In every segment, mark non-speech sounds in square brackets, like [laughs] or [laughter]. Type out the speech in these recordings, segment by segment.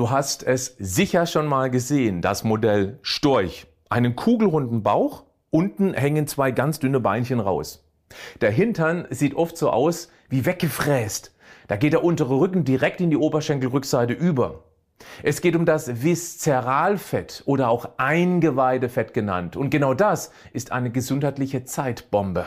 Du hast es sicher schon mal gesehen, das Modell Storch. Einen kugelrunden Bauch, unten hängen zwei ganz dünne Beinchen raus. Der Hintern sieht oft so aus wie weggefräst. Da geht der untere Rücken direkt in die Oberschenkelrückseite über. Es geht um das Viszeralfett oder auch Eingeweidefett genannt. Und genau das ist eine gesundheitliche Zeitbombe.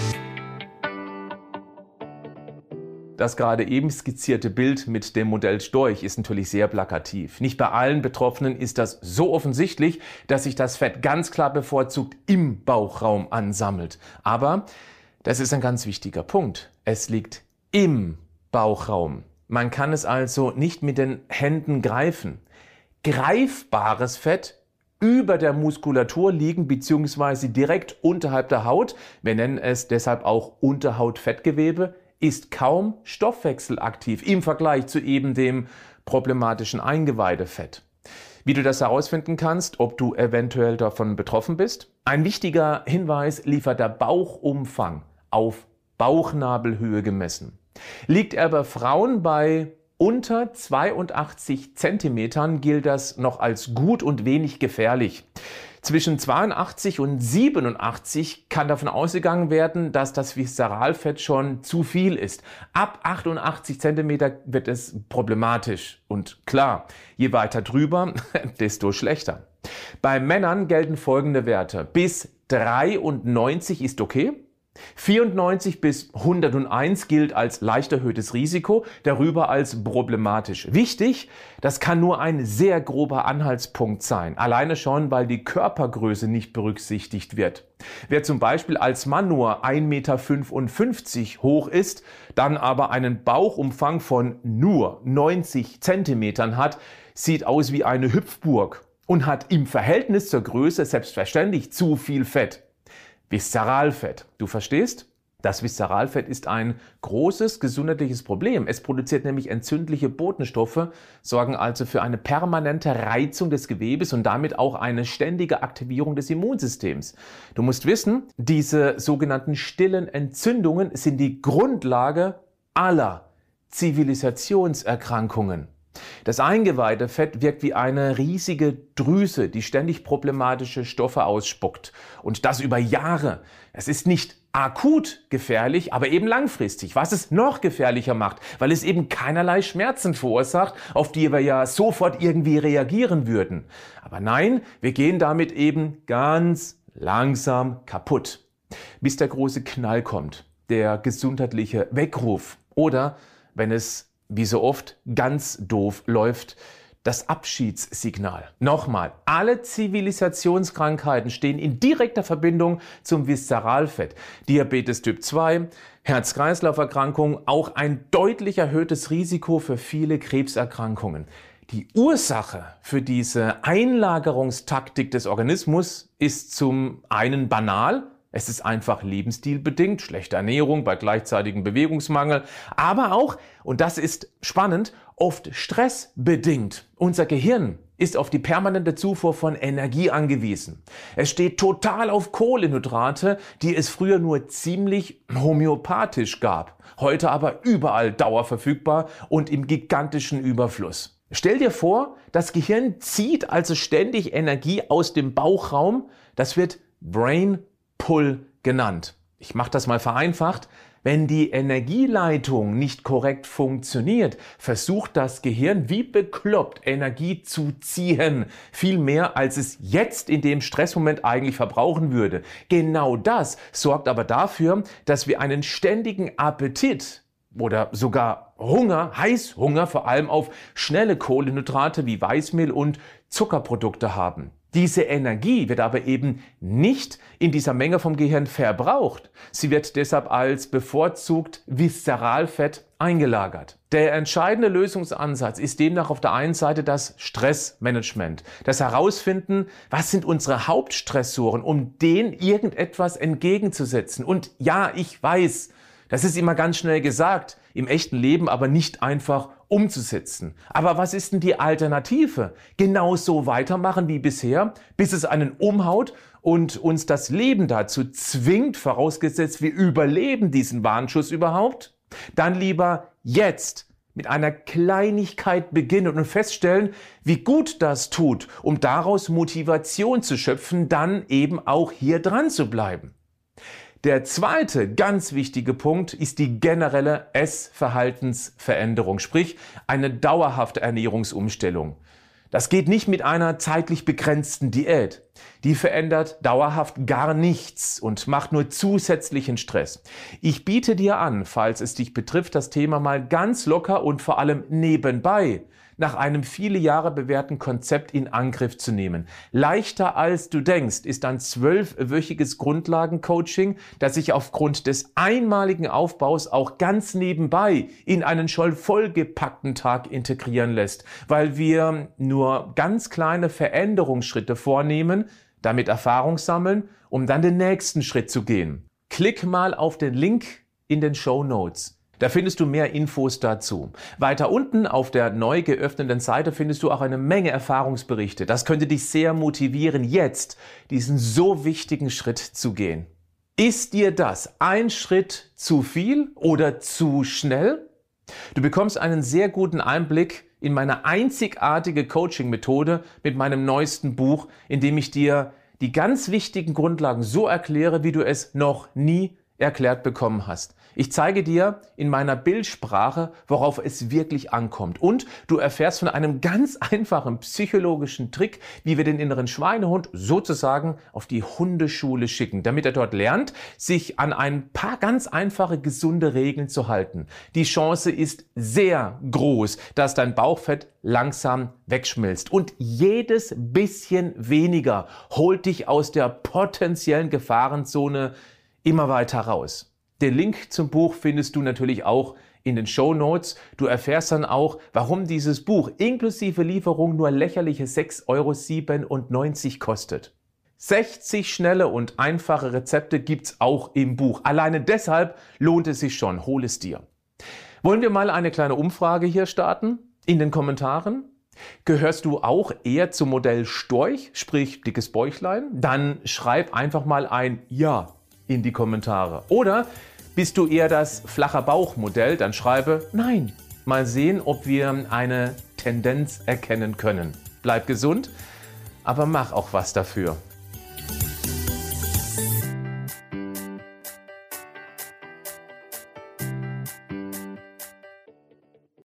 Das gerade eben skizzierte Bild mit dem Modell Storch ist natürlich sehr plakativ. Nicht bei allen Betroffenen ist das so offensichtlich, dass sich das Fett ganz klar bevorzugt im Bauchraum ansammelt. Aber das ist ein ganz wichtiger Punkt. Es liegt im Bauchraum. Man kann es also nicht mit den Händen greifen. Greifbares Fett über der Muskulatur liegen beziehungsweise direkt unterhalb der Haut. Wir nennen es deshalb auch Unterhautfettgewebe ist kaum stoffwechselaktiv im Vergleich zu eben dem problematischen Eingeweidefett. Wie du das herausfinden kannst, ob du eventuell davon betroffen bist? Ein wichtiger Hinweis liefert der Bauchumfang auf Bauchnabelhöhe gemessen. Liegt er bei Frauen bei unter 82 Zentimetern, gilt das noch als gut und wenig gefährlich. Zwischen 82 und 87 kann davon ausgegangen werden, dass das Viszeralfett schon zu viel ist. Ab 88 Zentimeter wird es problematisch. Und klar, je weiter drüber, [laughs] desto schlechter. Bei Männern gelten folgende Werte. Bis 93 ist okay. 94 bis 101 gilt als leicht erhöhtes Risiko, darüber als problematisch. Wichtig, das kann nur ein sehr grober Anhaltspunkt sein, alleine schon, weil die Körpergröße nicht berücksichtigt wird. Wer zum Beispiel als Mann nur 1,55 Meter hoch ist, dann aber einen Bauchumfang von nur 90 Zentimetern hat, sieht aus wie eine Hüpfburg und hat im Verhältnis zur Größe selbstverständlich zu viel Fett. Viszeralfett. Du verstehst? Das Viszeralfett ist ein großes gesundheitliches Problem. Es produziert nämlich entzündliche Botenstoffe, sorgen also für eine permanente Reizung des Gewebes und damit auch eine ständige Aktivierung des Immunsystems. Du musst wissen, diese sogenannten stillen Entzündungen sind die Grundlage aller Zivilisationserkrankungen. Das Eingeweidefett wirkt wie eine riesige Drüse, die ständig problematische Stoffe ausspuckt. Und das über Jahre. Es ist nicht akut gefährlich, aber eben langfristig, was es noch gefährlicher macht, weil es eben keinerlei Schmerzen verursacht, auf die wir ja sofort irgendwie reagieren würden. Aber nein, wir gehen damit eben ganz langsam kaputt, bis der große Knall kommt, der gesundheitliche Weckruf oder wenn es wie so oft ganz doof läuft, das Abschiedssignal. Nochmal, alle Zivilisationskrankheiten stehen in direkter Verbindung zum Viszeralfett. Diabetes Typ 2, Herz-Kreislauf-Erkrankungen, auch ein deutlich erhöhtes Risiko für viele Krebserkrankungen. Die Ursache für diese Einlagerungstaktik des Organismus ist zum einen banal, es ist einfach lebensstilbedingt, schlechte Ernährung bei gleichzeitigem Bewegungsmangel, aber auch, und das ist spannend, oft stressbedingt. Unser Gehirn ist auf die permanente Zufuhr von Energie angewiesen. Es steht total auf Kohlenhydrate, die es früher nur ziemlich homöopathisch gab, heute aber überall dauerverfügbar und im gigantischen Überfluss. Stell dir vor, das Gehirn zieht also ständig Energie aus dem Bauchraum, das wird Brain Pull genannt. Ich mache das mal vereinfacht. Wenn die Energieleitung nicht korrekt funktioniert, versucht das Gehirn wie bekloppt Energie zu ziehen. Viel mehr, als es jetzt in dem Stressmoment eigentlich verbrauchen würde. Genau das sorgt aber dafür, dass wir einen ständigen Appetit oder sogar Hunger, Heißhunger vor allem auf schnelle Kohlenhydrate wie Weißmehl und Zuckerprodukte haben. Diese Energie wird aber eben nicht in dieser Menge vom Gehirn verbraucht. Sie wird deshalb als bevorzugt Viszeralfett eingelagert. Der entscheidende Lösungsansatz ist demnach auf der einen Seite das Stressmanagement. Das Herausfinden, was sind unsere Hauptstressoren, um denen irgendetwas entgegenzusetzen. Und ja, ich weiß, Das ist immer ganz schnell gesagt, im echten Leben aber nicht einfach umzusetzen. Aber was ist denn die Alternative? Genauso weitermachen wie bisher, bis es einen umhaut und uns das Leben dazu zwingt, vorausgesetzt wir überleben diesen Warnschuss überhaupt? Dann lieber jetzt mit einer Kleinigkeit beginnen und feststellen, wie gut das tut, um daraus Motivation zu schöpfen, dann eben auch hier dran zu bleiben. Der zweite ganz wichtige Punkt ist die generelle Essverhaltensveränderung, sprich eine dauerhafte Ernährungsumstellung. Das geht nicht mit einer zeitlich begrenzten Diät. Die verändert dauerhaft gar nichts und macht nur zusätzlichen Stress. Ich biete dir an, falls es dich betrifft, das Thema mal ganz locker und vor allem nebenbei nach einem viele Jahre bewährten Konzept in Angriff zu nehmen. Leichter als du denkst ist ein zwölfwöchiges Grundlagencoaching, das sich aufgrund des einmaligen Aufbaus auch ganz nebenbei in einen schon vollgepackten Tag integrieren lässt, weil wir nur ganz kleine Veränderungsschritte vornehmen, damit Erfahrung sammeln, um dann den nächsten Schritt zu gehen. Klick mal auf den Link in den Show Notes. Da findest du mehr Infos dazu. Weiter unten auf der neu geöffneten Seite findest du auch eine Menge Erfahrungsberichte. Das könnte dich sehr motivieren, jetzt diesen so wichtigen Schritt zu gehen. Ist dir das ein Schritt zu viel oder zu schnell? Du bekommst einen sehr guten Einblick in meine einzigartige Coaching-Methode mit meinem neuesten Buch, in dem ich dir die ganz wichtigen Grundlagen so erkläre, wie du es noch nie erklärt bekommen hast. Ich zeige dir in meiner Bildsprache, worauf es wirklich ankommt. Und du erfährst von einem ganz einfachen psychologischen Trick, wie wir den inneren Schweinehund sozusagen auf die Hundeschule schicken, damit er dort lernt, sich an ein paar ganz einfache, gesunde Regeln zu halten. Die Chance ist sehr groß, dass dein Bauchfett langsam wegschmilzt. Und jedes bisschen weniger holt dich aus der potenziellen Gefahrenzone immer weiter raus. Den Link zum Buch findest du natürlich auch in den Show Notes. Du erfährst dann auch, warum dieses Buch inklusive Lieferung nur lächerliche 6,97 Euro kostet. 60 schnelle und einfache Rezepte gibt's auch im Buch. Alleine deshalb lohnt es sich schon. Hol es dir. Wollen wir mal eine kleine Umfrage hier starten? In den Kommentaren? Gehörst du auch eher zum Modell Storch, sprich dickes Bäuchlein? Dann schreib einfach mal ein Ja in die Kommentare. Oder bist du eher das flacher Bauchmodell? Dann schreibe Nein. Mal sehen, ob wir eine Tendenz erkennen können. Bleib gesund, aber mach auch was dafür.